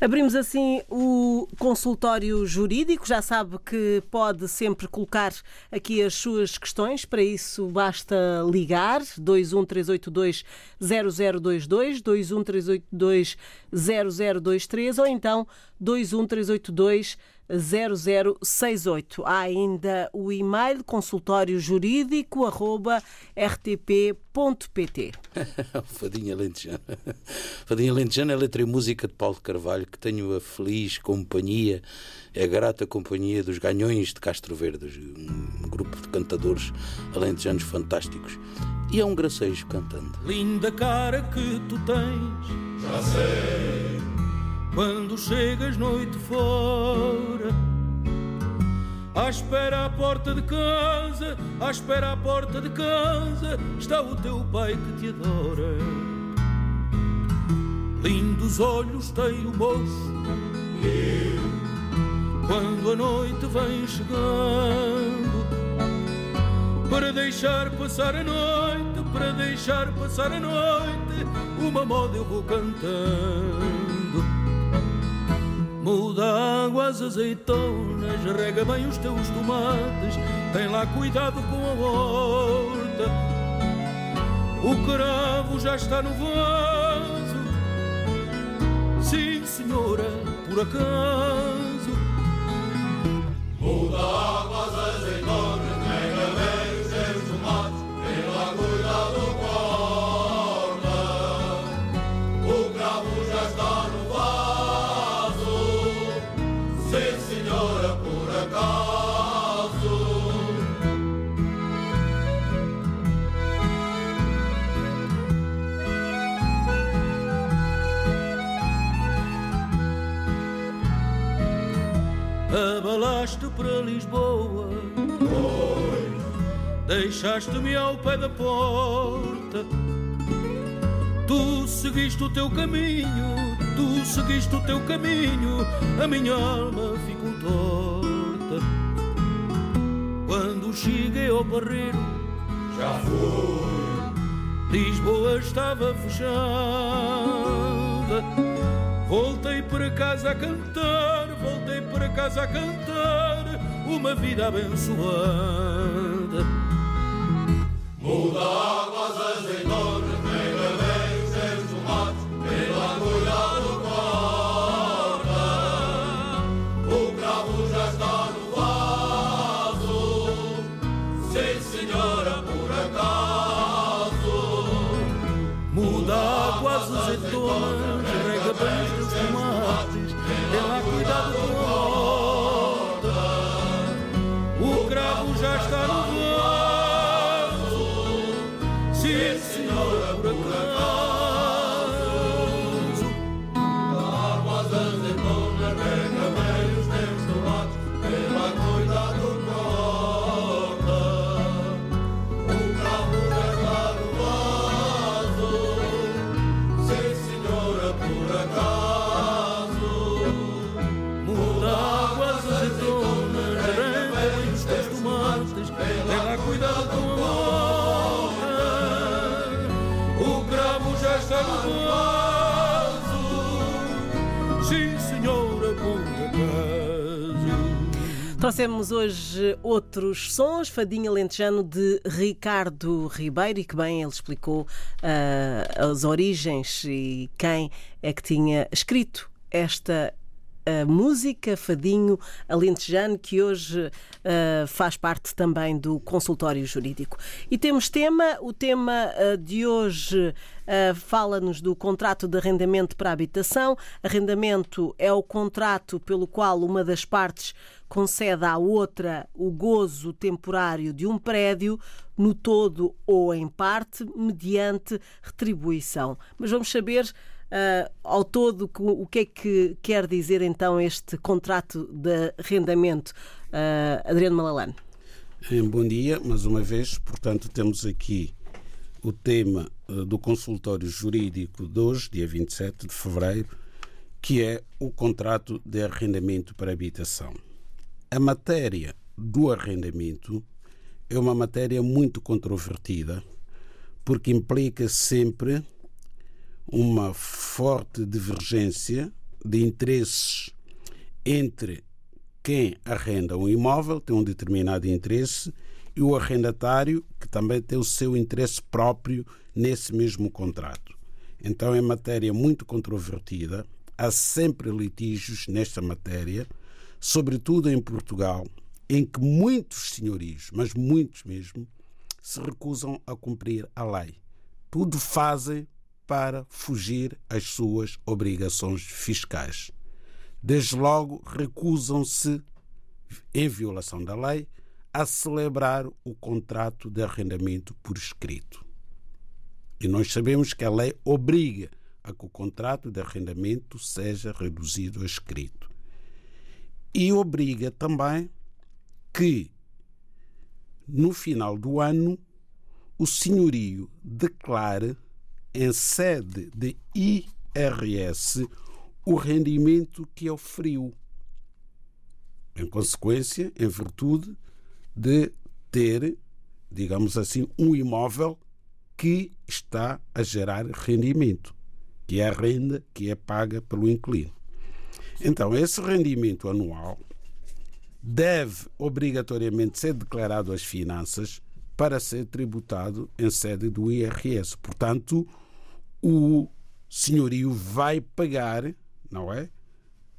Abrimos assim o consultório jurídico. Já sabe que pode sempre colocar aqui as suas questões. Para isso, basta ligar 21382 0022, 21382 0023 ou então 21382 0068. Há ainda o e-mail consultório jurídico arroba rtp.pt. Fadinha Lentejana. Fadinha Lentejana é letra e música de Paulo Carvalho, que tenho a feliz companhia, a grata companhia dos Ganhões de Castro Verde, um grupo de cantadores alentejanos fantásticos. E é um gracejo cantando. Linda cara que tu tens, já sei quando chegas noite fora. À espera à porta de casa, à espera à porta de casa, está o teu pai que te adora. Lindos olhos tem o moço, quando a noite vem chegando, para deixar passar a noite, para deixar passar a noite, uma moda eu vou cantando. Muda águas azeitonas, rega bem os teus tomates, tem lá cuidado com a horta. O cravo já está no vaso, sim senhora, por acaso. Muda águas para Lisboa, deixaste-me ao pé da porta. Tu seguiste o teu caminho, tu seguiste o teu caminho, a minha alma ficou torta. Quando cheguei ao barreiro, Já fui, Lisboa estava fechada. Voltei para casa a cantar, voltei para casa a cantar, uma vida abençoada. muda águas azeitonas, Trouxemos hoje outros sons, Fadinha Lentejano de Ricardo Ribeiro, e que bem ele explicou ah, as origens e quem é que tinha escrito esta a música Fadinho Alentejano, que hoje ah, faz parte também do consultório jurídico. E temos tema, o tema ah, de hoje ah, fala-nos do contrato de arrendamento para habitação. Arrendamento é o contrato pelo qual uma das partes concede à outra o gozo temporário de um prédio, no todo ou em parte, mediante retribuição. Mas vamos saber ah, ao todo o que é que quer dizer então este contrato de arrendamento. Ah, Adriano Malalane. Eh, Bom dia, mais uma vez. Portanto, temos aqui o tema uh, do consultório jurídico de hoje, dia 27 de fevereiro, que é o contrato de arrendamento para habitação. A matéria do arrendamento é uma matéria muito controvertida, porque implica sempre uma forte divergência de interesses entre quem arrenda um imóvel, tem um determinado interesse, e o arrendatário, que também tem o seu interesse próprio nesse mesmo contrato. Então é matéria muito controvertida, há sempre litígios nesta matéria, sobretudo em Portugal, em que muitos senhorios, mas muitos mesmo, se recusam a cumprir a lei. Tudo fazem para fugir às suas obrigações fiscais. Desde logo, recusam-se, em violação da lei, a celebrar o contrato de arrendamento por escrito. E nós sabemos que a lei obriga a que o contrato de arrendamento seja reduzido a escrito. E obriga também que, no final do ano, o senhorio declare em sede de IRS o rendimento que oferiu. Em consequência, em virtude de ter, digamos assim, um imóvel que está a gerar rendimento, que é a renda que é paga pelo inquilino. Então, esse rendimento anual deve obrigatoriamente ser declarado às finanças para ser tributado em sede do IRS. Portanto, o senhorio vai pagar, não é?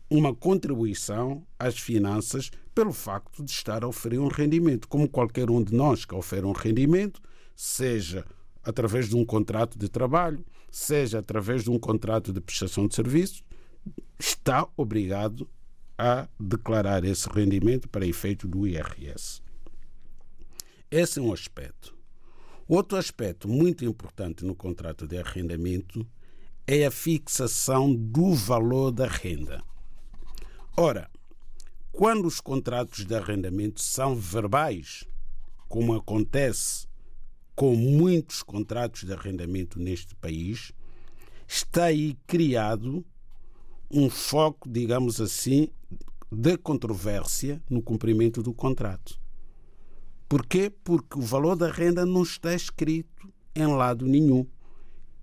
Uma contribuição às finanças pelo facto de estar a oferecer um rendimento, como qualquer um de nós que oferece um rendimento, seja através de um contrato de trabalho, seja através de um contrato de prestação de serviços, está obrigado a declarar esse rendimento para efeito do IRS. Esse é um aspecto. Outro aspecto muito importante no contrato de arrendamento é a fixação do valor da renda. Ora, quando os contratos de arrendamento são verbais, como acontece com muitos contratos de arrendamento neste país, está aí criado um foco, digamos assim, de controvérsia no cumprimento do contrato. Porquê? Porque o valor da renda não está escrito em lado nenhum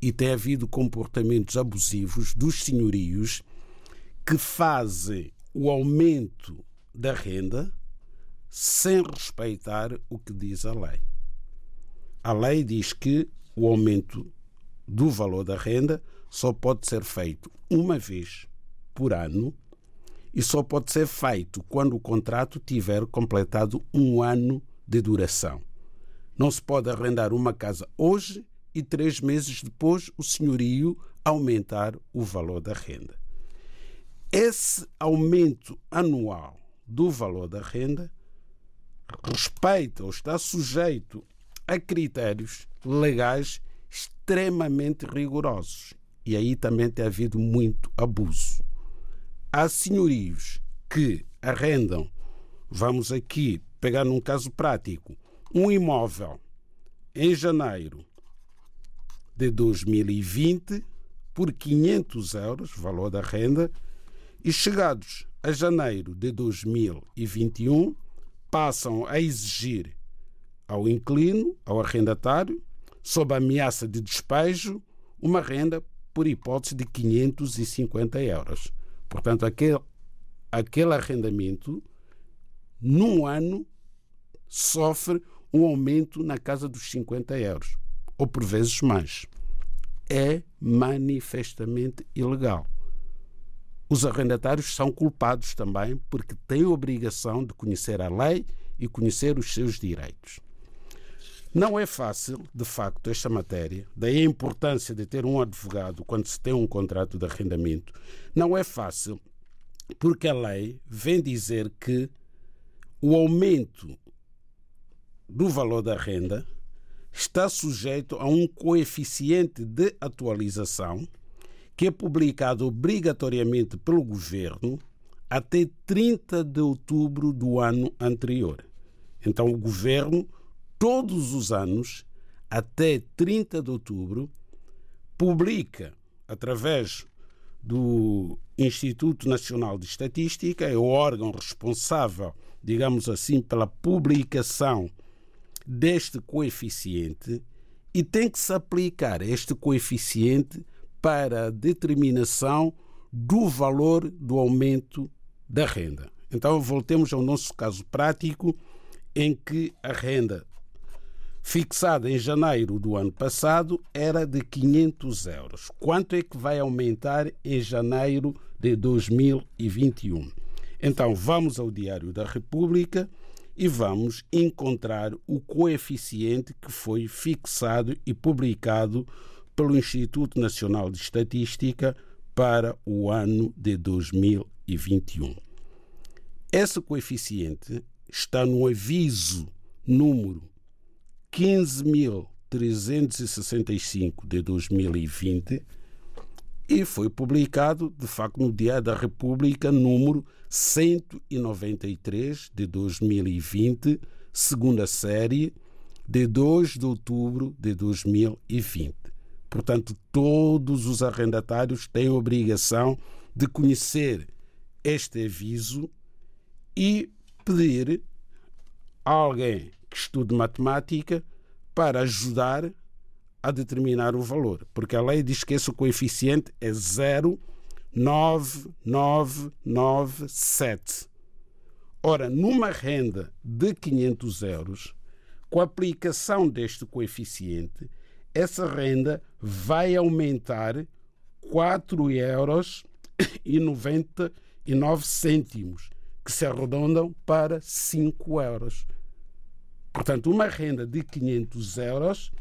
e tem havido comportamentos abusivos dos senhorios que fazem o aumento da renda sem respeitar o que diz a lei. A lei diz que o aumento do valor da renda só pode ser feito uma vez por ano e só pode ser feito quando o contrato tiver completado um ano de duração. Não se pode arrendar uma casa hoje e três meses depois o senhorio aumentar o valor da renda. Esse aumento anual do valor da renda respeita ou está sujeito a critérios legais extremamente rigorosos. E aí também tem havido muito abuso. Há senhorios que arrendam, vamos aqui pegar num caso prático, um imóvel em janeiro de 2020 por 500 euros, valor da renda, e chegados a janeiro de 2021 passam a exigir ao inquilino, ao arrendatário, sob ameaça de despejo, uma renda por hipótese de 550 euros. Portanto, aquele, aquele arrendamento, num ano, sofre um aumento na casa dos 50 euros, ou por vezes mais. É manifestamente ilegal. Os arrendatários são culpados também porque têm a obrigação de conhecer a lei e conhecer os seus direitos. Não é fácil, de facto, esta matéria, daí a importância de ter um advogado quando se tem um contrato de arrendamento. Não é fácil, porque a lei vem dizer que o aumento do valor da renda está sujeito a um coeficiente de atualização que é publicado obrigatoriamente pelo governo até 30 de outubro do ano anterior. Então, o governo todos os anos até 30 de outubro, publica, através do Instituto Nacional de Estatística, é o órgão responsável, digamos assim, pela publicação deste coeficiente e tem que se aplicar este coeficiente para a determinação do valor do aumento da renda. Então, voltemos ao nosso caso prático, em que a renda fixada em janeiro do ano passado era de 500 euros. Quanto é que vai aumentar em janeiro de 2021? Então, vamos ao Diário da República e vamos encontrar o coeficiente que foi fixado e publicado pelo Instituto Nacional de Estatística para o ano de 2021. Esse coeficiente está no aviso número 15.365 de 2020 e foi publicado, de facto, no Dia da República, número 193 de 2020, segunda série, de 2 de outubro de 2020. Portanto, todos os arrendatários têm a obrigação de conhecer este aviso e pedir a alguém que estude matemática para ajudar a determinar o valor, porque a lei diz que esse coeficiente é 0,9997. Ora, numa renda de 500 euros, com a aplicação deste coeficiente, essa renda vai aumentar 4 euros e 99 cêntimos, que se arredondam para 5 euros. Portanto, uma renda de 500 euros,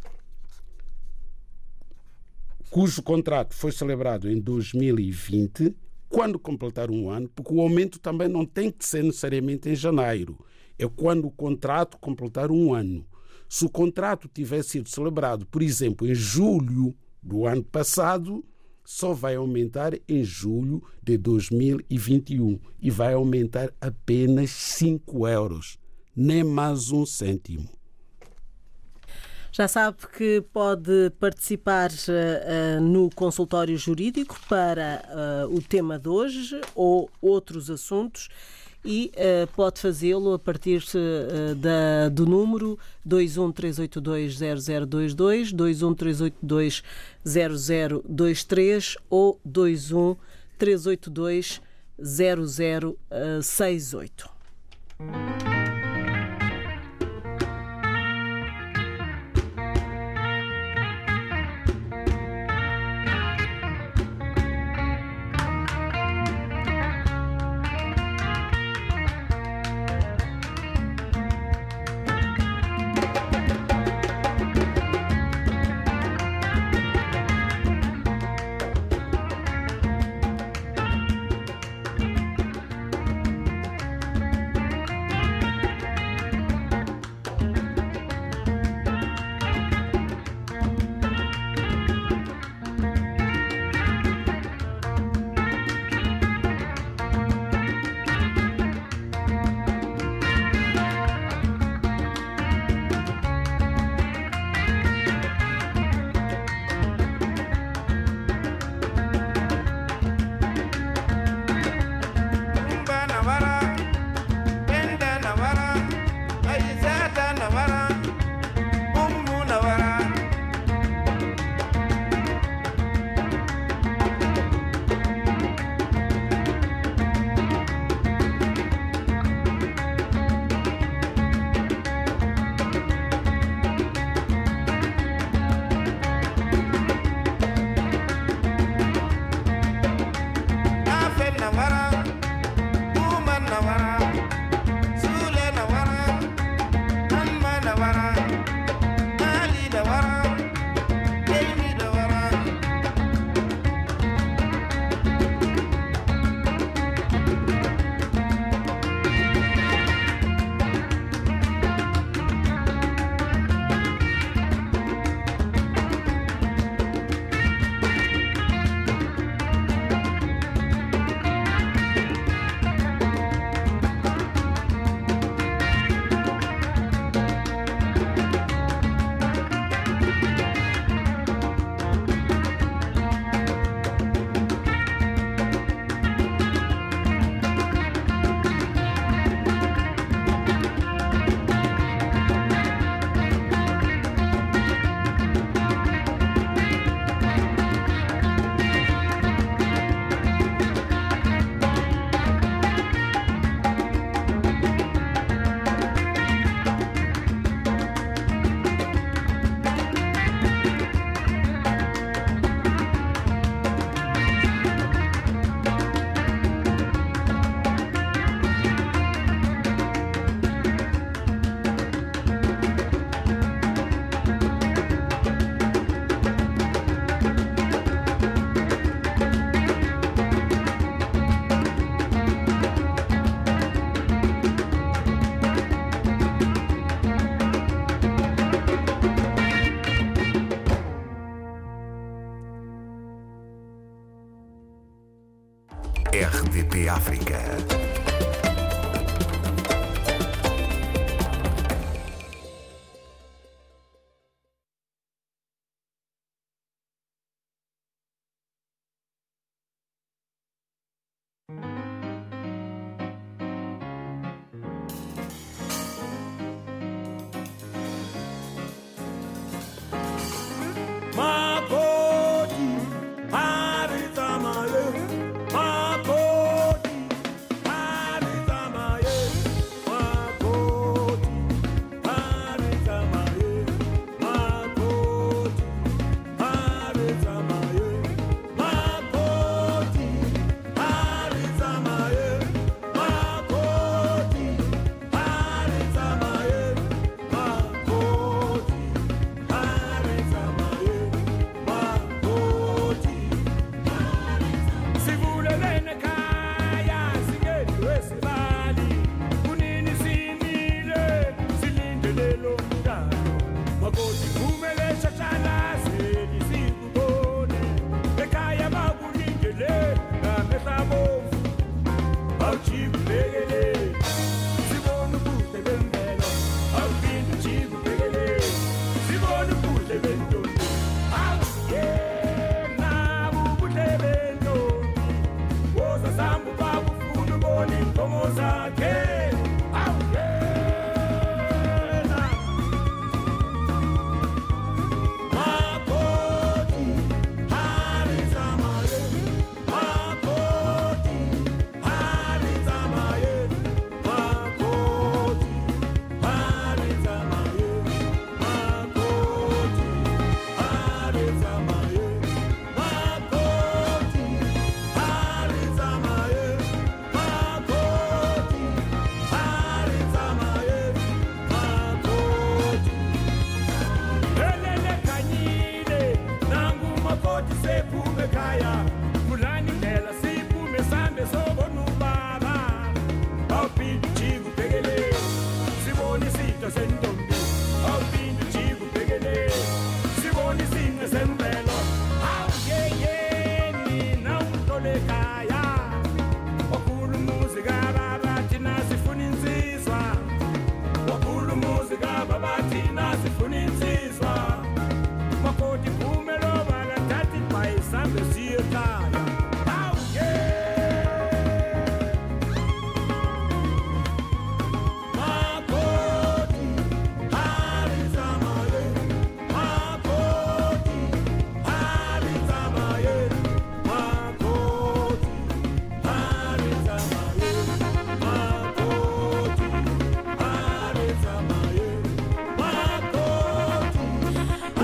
cujo contrato foi celebrado em 2020, quando completar um ano, porque o aumento também não tem que ser necessariamente em janeiro, é quando o contrato completar um ano. Se o contrato tiver sido celebrado, por exemplo, em julho do ano passado, só vai aumentar em julho de 2021 e vai aumentar apenas 5 euros nem mais um cêntimo. Já sabe que pode participar uh, no consultório jurídico para uh, o tema de hoje ou outros assuntos e uh, pode fazê-lo a partir da, do número 213820022, 213820023 ou 213820068.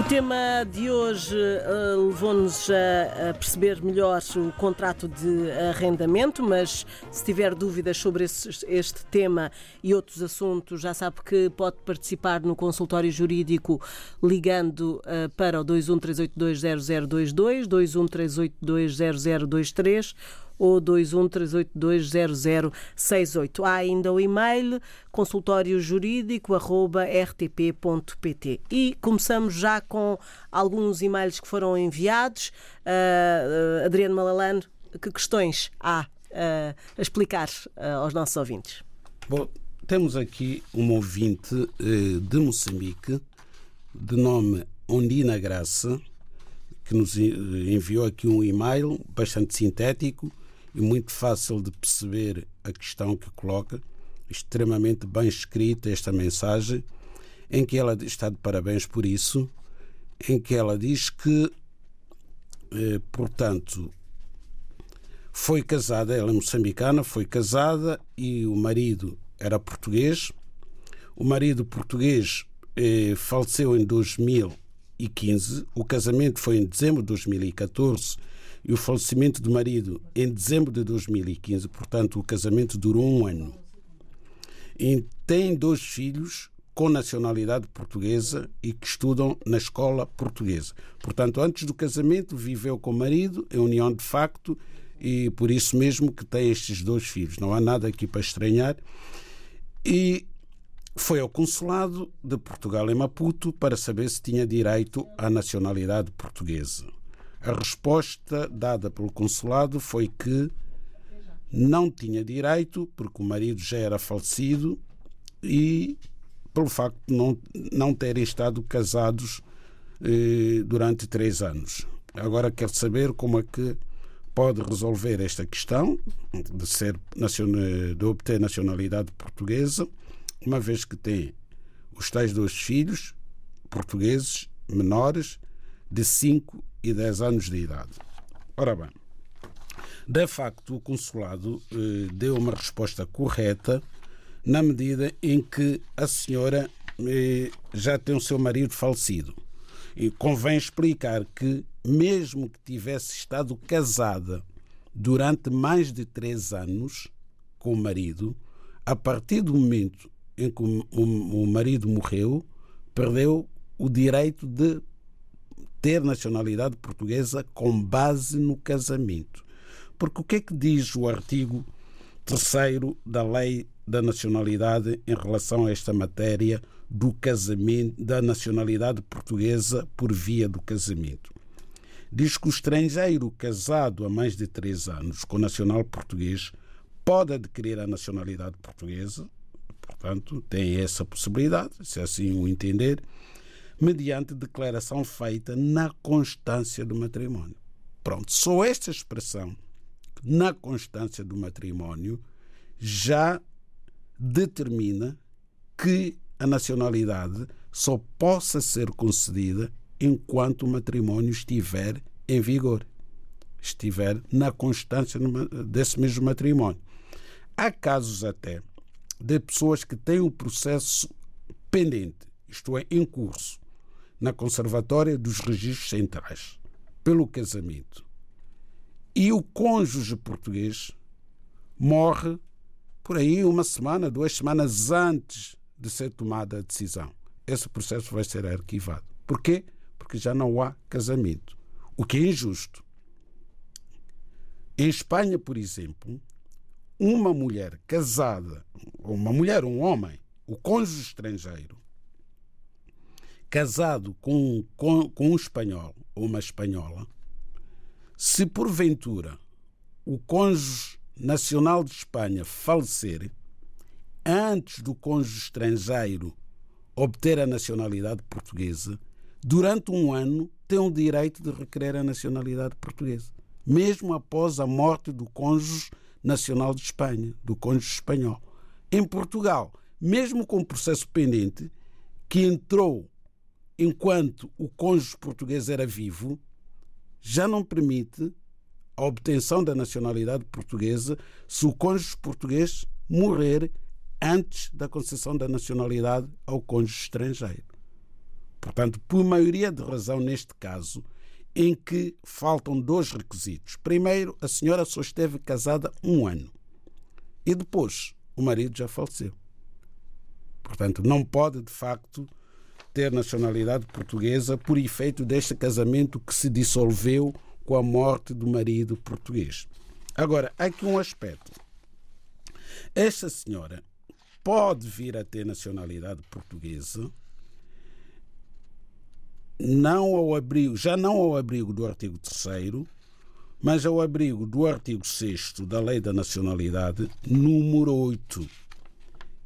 Tema de hoje uh, levou-nos a, a, perceber melhor o contrato de arrendamento, mas se tiver dúvidas sobre esse, este tema e outros assuntos, já sabe que pode participar no consultório jurídico ligando uh, para o 213820022, 213820023 ou 213820068. Há ainda o e-mail consultóriojurídico.rtp.pt. E começamos já com alguns e-mails que foram enviados. Uh, Adriano Malalano, que questões há uh, a explicar uh, aos nossos ouvintes? Bom, temos aqui um ouvinte de Moçambique, de nome Ondina Graça, que nos enviou aqui um e-mail bastante sintético e muito fácil de perceber a questão que coloca, extremamente bem escrita esta mensagem, em que ela está de parabéns por isso, em que ela diz que, eh, portanto, foi casada, ela é moçambicana, foi casada e o marido era português. O marido português eh, faleceu em 2015, o casamento foi em dezembro de 2014 e o falecimento do marido em dezembro de 2015, portanto, o casamento durou um ano. E tem dois filhos com nacionalidade portuguesa e que estudam na escola portuguesa. Portanto, antes do casamento, viveu com o marido em união de facto e por isso mesmo que tem estes dois filhos. Não há nada aqui para estranhar. E foi ao consulado de Portugal em Maputo para saber se tinha direito à nacionalidade portuguesa. A resposta dada pelo consulado foi que não tinha direito, porque o marido já era falecido e pelo facto de não, não terem estado casados eh, durante três anos. Agora quer saber como é que pode resolver esta questão de, ser, de obter nacionalidade portuguesa, uma vez que tem os tais dois filhos portugueses menores de 5 e 10 anos de idade. Ora bem, de facto, o consulado eh, deu uma resposta correta na medida em que a senhora eh, já tem o seu marido falecido. E convém explicar que, mesmo que tivesse estado casada durante mais de três anos com o marido, a partir do momento em que o marido morreu, perdeu o direito de ter nacionalidade portuguesa com base no casamento. Porque o que é que diz o artigo 3 da Lei da Nacionalidade em relação a esta matéria do casamento, da nacionalidade portuguesa por via do casamento? Diz que o estrangeiro casado há mais de três anos com nacional português pode adquirir a nacionalidade portuguesa, portanto, tem essa possibilidade, se assim o entender, mediante declaração feita na constância do matrimónio. Pronto, só esta expressão, na constância do matrimónio, já determina que a nacionalidade só possa ser concedida enquanto o matrimónio estiver em vigor, estiver na constância desse mesmo matrimónio. Há casos até de pessoas que têm o processo pendente, isto é, em curso, na Conservatória dos Registros Centrais, pelo casamento. E o cônjuge português morre por aí uma semana, duas semanas antes de ser tomada a decisão. Esse processo vai ser arquivado. Porquê? Porque já não há casamento. O que é injusto. Em Espanha, por exemplo, uma mulher casada, ou uma mulher, um homem, o cônjuge estrangeiro, casado com, com, com um espanhol ou uma espanhola, se porventura o cônjuge nacional de Espanha falecer, antes do cônjuge estrangeiro obter a nacionalidade portuguesa, durante um ano tem o direito de requerer a nacionalidade portuguesa, mesmo após a morte do cônjuge nacional de Espanha, do cônjuge espanhol. Em Portugal, mesmo com o processo pendente, que entrou enquanto o cônjuge português era vivo, já não permite a obtenção da nacionalidade portuguesa se o cônjuge português morrer antes da concessão da nacionalidade ao cônjuge estrangeiro. Portanto, por maioria de razão neste caso, em que faltam dois requisitos. Primeiro, a senhora só esteve casada um ano e depois o marido já faleceu. Portanto, não pode de facto ter nacionalidade portuguesa por efeito deste casamento que se dissolveu com a morte do marido português. Agora, há aqui um aspecto. Esta senhora pode vir a ter nacionalidade portuguesa não ao abrigo, já não ao abrigo do artigo 3 mas ao abrigo do artigo 6 da Lei da Nacionalidade, número 8,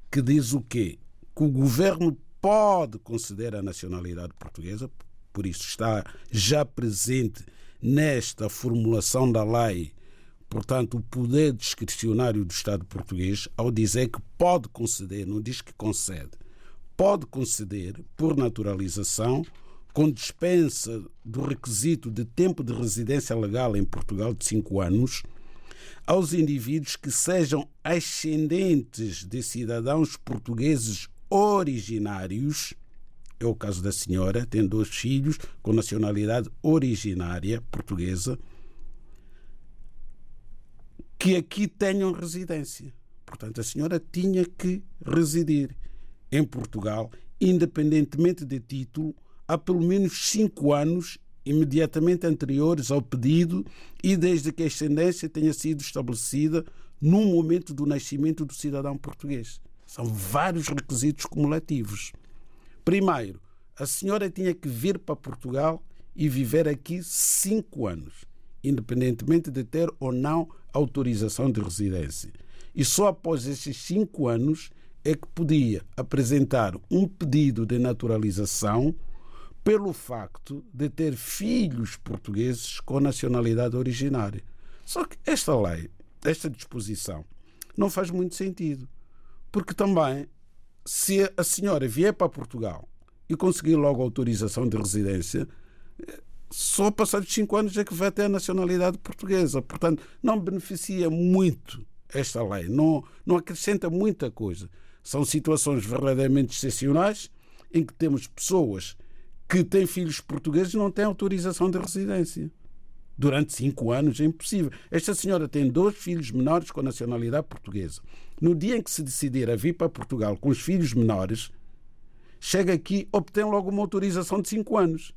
que diz o quê? Que o governo pode conceder a nacionalidade portuguesa, por isso está já presente nesta formulação da lei, portanto, o poder discricionário do Estado português, ao dizer que pode conceder, não diz que concede, pode conceder, por naturalização, com dispensa do requisito de tempo de residência legal em Portugal de cinco anos, aos indivíduos que sejam ascendentes de cidadãos portugueses originários, é o caso da senhora, tem dois filhos com nacionalidade originária portuguesa, que aqui tenham residência. Portanto, a senhora tinha que residir em Portugal, independentemente de título, há pelo menos cinco anos imediatamente anteriores ao pedido e desde que a ascendência tenha sido estabelecida no momento do nascimento do cidadão português. São vários requisitos cumulativos. Primeiro, a senhora tinha que vir para Portugal e viver aqui cinco anos. independentemente de ter ou não autorização de residência. E só após esses cinco anos é que podia apresentar um pedido de naturalização pelo facto de ter filhos portugueses com nacionalidade originária. Só que esta lei, esta disposição, não faz muito sentido. Porque também, se a senhora vier para Portugal e conseguir logo autorização de residência, só passados cinco anos é que vai ter a nacionalidade portuguesa. Portanto, não beneficia muito esta lei, não, não acrescenta muita coisa. São situações verdadeiramente excepcionais em que temos pessoas que têm filhos portugueses e não têm autorização de residência. Durante cinco anos é impossível. Esta senhora tem dois filhos menores com nacionalidade portuguesa. No dia em que se decidir a vir para Portugal com os filhos menores, chega aqui, obtém logo uma autorização de cinco anos.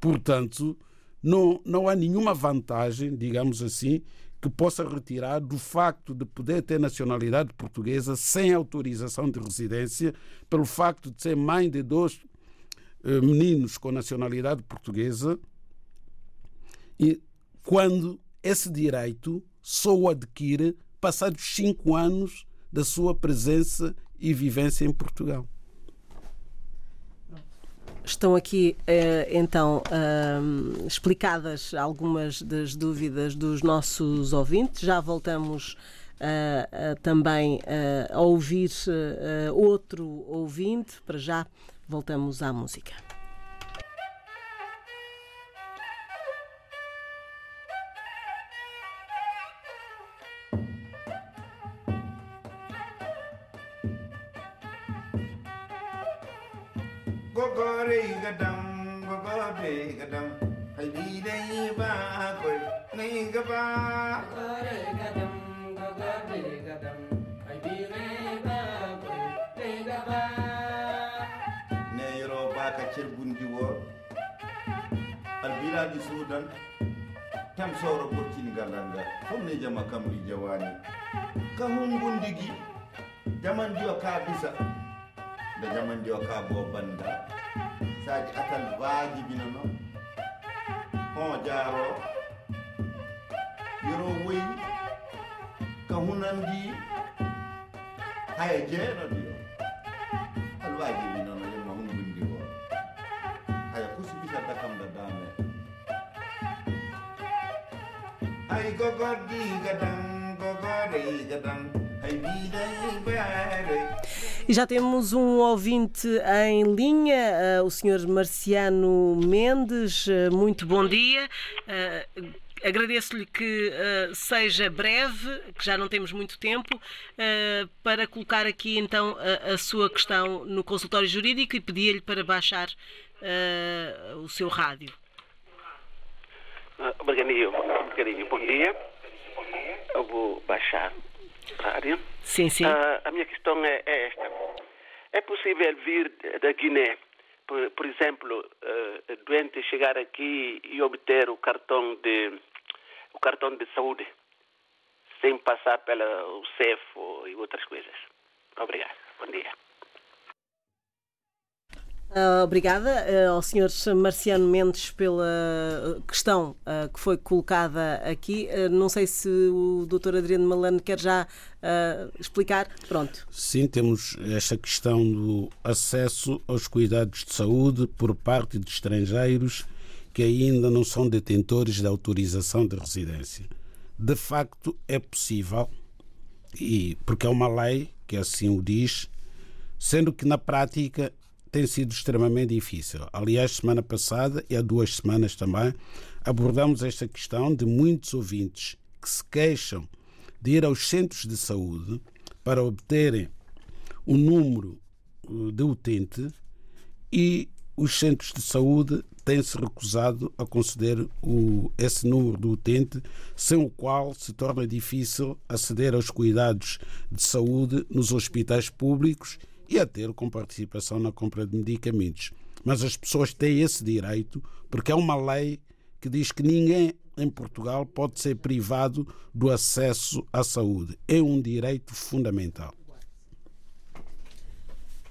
Portanto, não, não há nenhuma vantagem, digamos assim, que possa retirar do facto de poder ter nacionalidade portuguesa sem autorização de residência, pelo facto de ser mãe de dois eh, meninos com nacionalidade portuguesa, e quando esse direito só o adquire passados cinco anos da sua presença e vivência em Portugal. Estão aqui então explicadas algumas das dúvidas dos nossos ouvintes. Já voltamos também a ouvir outro ouvinte. Para já, voltamos à música. Gogore gadam gogore gadam. Hay bi dai ba ko nei gaba gogore gadam gogore gadam. Hay bi dai ba ko nei gaba ne yoro ba ka cer bundi wo. Al biladi sudan tam soro burkini galanga. Fom ne jama kamri jawani. Ka hum bundigi jaman dio ka bisa. Da jaman dio ka bo banda saji atal waajibina noon hon jaaro yoro woyi ka hunandi haya jeenoɗo yo al waajibina no yemma hun gundi o haya kusibita dakam da dame ay gogordi gadan gogore gadan hay biday bare E já temos um ouvinte em linha, o Sr. Marciano Mendes. Muito bom dia. Agradeço-lhe que uh, seja breve, que já não temos muito tempo, uh, para colocar aqui então a, a, sua questão no consultório jurídico e pedir-lhe para baixar uh, o seu rádio. Obrigadinho, obrigadinho. Bom dia. Eu vou baixar o rádio. Sim, sim. a minha questão é. É possível vir da Guiné, por, por exemplo, doente chegar aqui e obter o cartão de o cartão de saúde sem passar pelo CEF e outras coisas. Obrigado. Bom dia. Uh, obrigada uh, ao Sr. Marciano Mendes pela questão uh, que foi colocada aqui. não sei se o Dr. Adriano Malano quer já explicar. Pronto. Sim, temos esta questão do acesso aos cuidados de saúde por parte de estrangeiros que ainda não são detentores da autorização de residência. De facto, é possível, e porque é uma lei que assim o diz, sendo que na prática tem sido extremamente difícil. Aliás, semana passada e há duas semanas também abordamos esta questão de muitos ouvintes que se queixam de ir aos centros de saúde para obterem o número de utente e os centros de saúde têm-se recusado a conceder o, esse número de utente, sem o qual se torna difícil aceder aos cuidados de saúde nos hospitais públicos e a ter com participação na compra de medicamentos. Mas as pessoas têm esse direito porque é uma lei que diz que ninguém em Portugal pode ser privado do acesso à saúde. É um direito fundamental.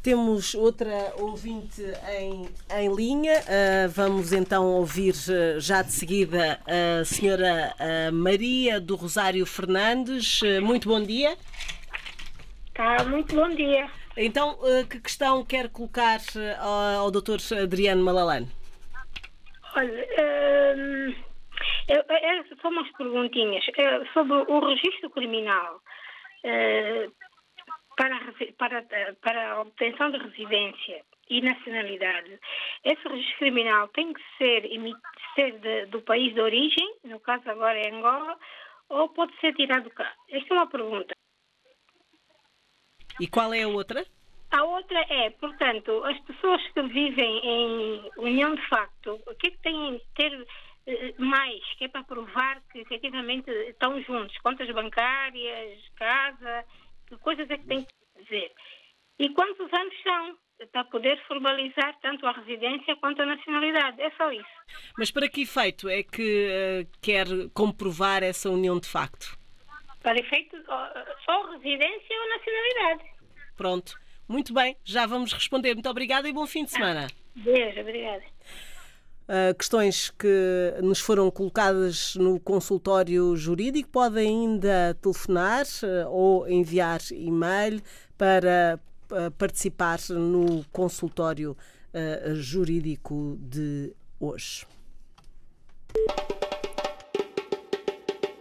Temos outra ouvinte em, em linha. Uh, vamos então ouvir uh, já de seguida a senhora uh, Maria do Rosário Fernandes. muito bom dia. Tá, muito bom dia. Então, que questão quer colocar ao, ao Dr. Adriano Malalane? Olha, hum, só umas perguntinhas. sobre o registro criminal para, para, para a obtenção de residência e nacionalidade, esse registro criminal tem que ser, ser de, do país de origem, no caso agora é Angola, ou pode ser tirado cá? Esta é uma pergunta. E qual é a outra? A outra é, portanto, as pessoas que vivem em união de facto, o que é que têm de ter eh, mais, que é para provar que efetivamente estão juntos? Contas bancárias, casa, que coisas é que tem que dizer? E quantos anos são? Para poder formalizar tanto a residência quanto a nacionalidade. É só isso. Mas para que efeito é que uh, quer comprovar essa união de facto? Para efeito ou residência ou nacionalidade. Pronto. Muito bem, já vamos responder. Muito obrigada e bom fim de semana. Beijo, obrigada. Uh, questões que nos foram colocadas no consultório jurídico, podem ainda telefonar uh, ou enviar e-mail para uh, participar no consultório jurídico de hoje.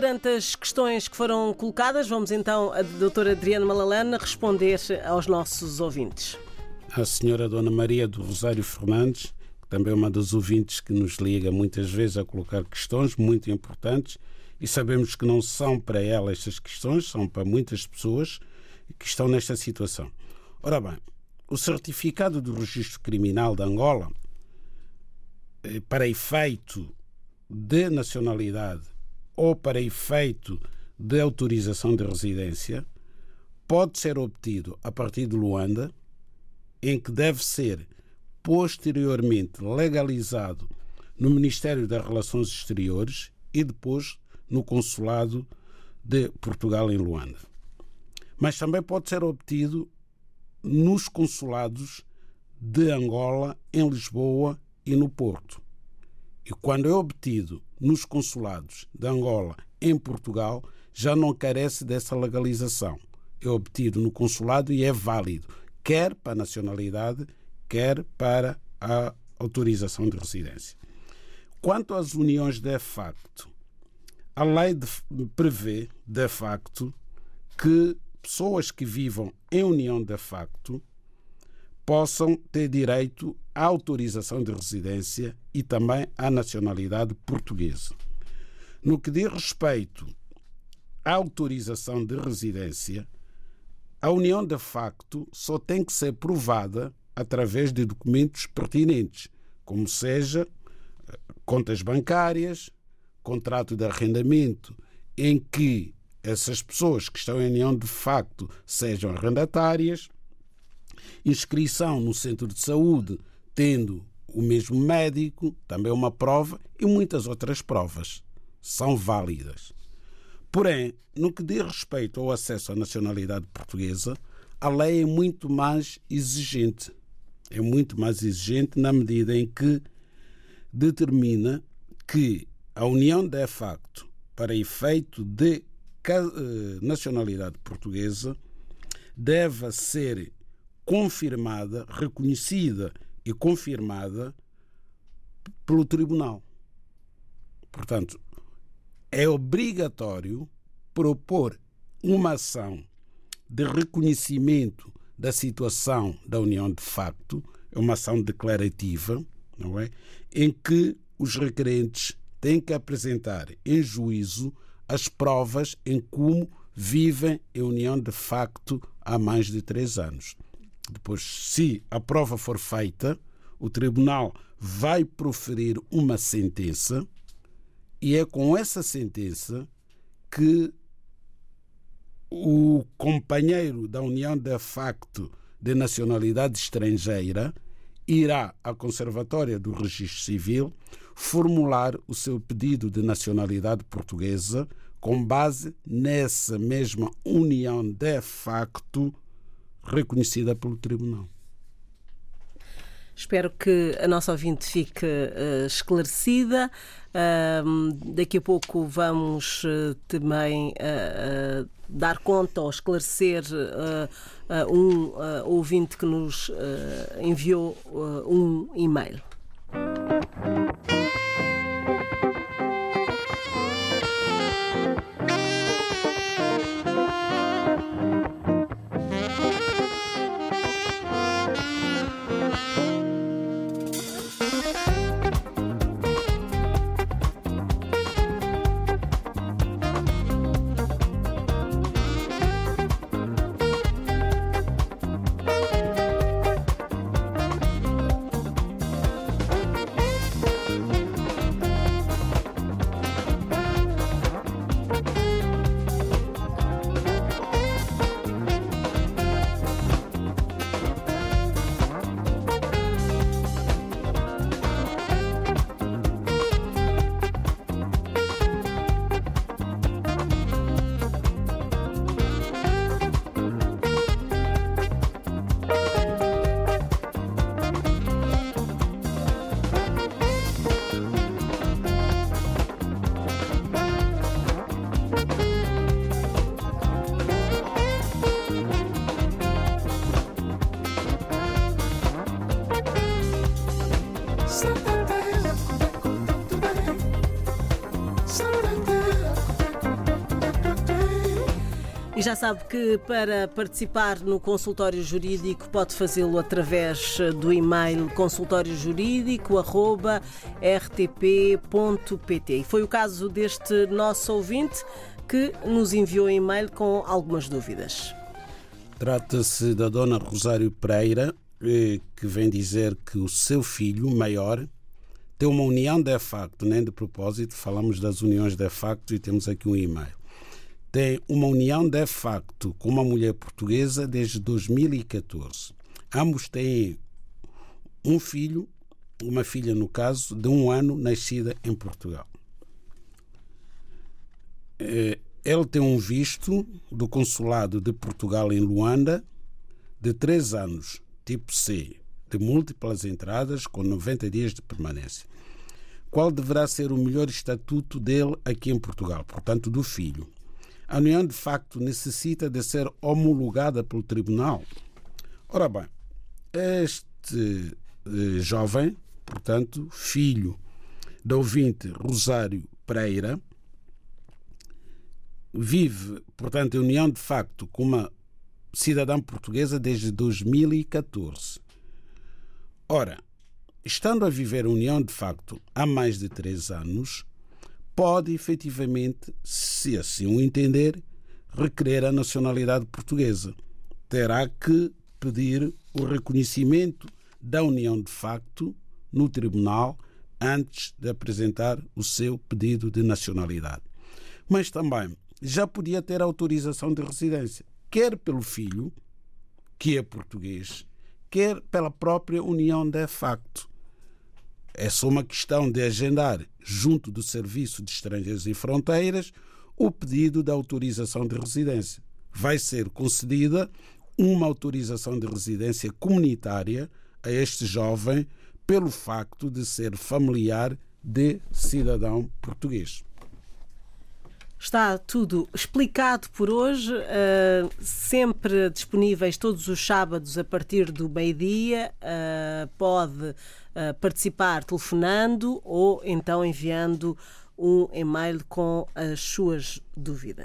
Perante as questões que foram colocadas, vamos então a doutora Adriana Malalana responder aos nossos ouvintes. A senhora Dona Maria do Rosário Fernandes, que também é uma das ouvintes que nos liga muitas vezes a colocar questões muito importantes, e sabemos que não são para ela estas questões, são para muitas pessoas que estão nesta situação. Ora bem, o certificado do registro criminal de Angola, eh, para efeito de nacionalidade ou para efeito de autorização de residência pode ser obtido a partir de Luanda, em que deve ser posteriormente legalizado no Ministério das Relações Exteriores e depois no Consulado de Portugal em Luanda. Mas também pode ser obtido nos consulados de Angola, em Lisboa e no Porto. E quando é obtido nos consulados de Angola em Portugal, já não carece dessa legalização. É obtido no consulado e é válido, quer para a nacionalidade, quer para a autorização de residência. Quanto às uniões de facto, a lei de, prevê, de facto, que pessoas que vivam em união de facto possam ter direito à autorização de residência e também à nacionalidade portuguesa. No que diz respeito à autorização de residência, a união de facto só tem que ser provada através de documentos pertinentes, como seja eh, contas bancárias, contrato de arrendamento em que essas pessoas que estão em união de facto sejam arrendatárias, inscrição no centro de saúde, tendo o mesmo médico, também uma prova e muitas outras provas são válidas. Porém, no que diz respeito ao acesso à nacionalidade portuguesa, a lei é muito mais exigente. É muito mais exigente na medida em que determina que a união de facto para efeito de eh, nacionalidade portuguesa deve ser confirmada, reconhecida e confirmada pelo tribunal. Portanto, é obrigatório propor uma ação de reconhecimento da situação da união de facto, é uma ação declarativa, não é? Em que os requerentes têm que apresentar em juízo as provas em como vivem em união de facto há mais de três anos. Depois, se a prova for feita, o tribunal vai proferir uma sentença e é com essa sentença que o companheiro da união de facto de nacionalidade estrangeira irá à Conservatória do Registro Civil formular o seu pedido de nacionalidade portuguesa com base nessa mesma união de facto reconhecida pelo Tribunal. Espero que a nossa ouvinte fique uh, esclarecida. Uh, daqui a pouco vamos uh, também dar conta ou esclarecer um ouvinte que nos enviou um e-mail. Já sabe que para participar no consultório jurídico pode fazê-lo através do e-mail consultóriojurídico.rtp.pt. E foi o caso deste nosso ouvinte que nos enviou um e-mail com algumas dúvidas. Trata-se da dona Rosário Pereira, eh, que vem dizer que o seu filho maior tem uma união de facto, nem de propósito, falamos das uniões de facto e temos aqui um e-mail tem uma união de facto com uma mulher portuguesa desde 2014. Ambos têm um filho, uma filha no caso, de um ano, nascida em Portugal. Eh, ele tem um visto do Consulado de Portugal em Luanda de três anos, tipo C, de múltiplas entradas com 90 dias de permanência. Qual deverá ser o melhor estatuto dele aqui em Portugal, portanto, do filho? A união de facto necessita de ser homologada pelo tribunal. Ora bem, este eh, jovem, portanto, filho da ouvinte Rosário Pereira, vive, portanto, em união de facto com uma cidadã portuguesa desde 2014. Ora, estando a viver união de facto há mais de três anos, pode efetivamente, se assim o entender, requerer a nacionalidade portuguesa. Terá que pedir o reconhecimento da união de facto no tribunal antes de apresentar o seu pedido de nacionalidade. Mas também já podia ter autorização de residência, quer pelo filho, que é português, quer pela própria união de facto. É só uma questão de agendar, junto do Serviço de Estrangeiros e Fronteiras, o pedido de autorização de residência. Vai ser concedida uma autorização de residência comunitária a este jovem pelo facto de ser familiar de cidadão português. Está tudo explicado por hoje, uh, sempre disponíveis todos os sábados a partir do meio-dia. Uh, pode uh, participar telefonando ou então enviando um e-mail com as suas dúvidas.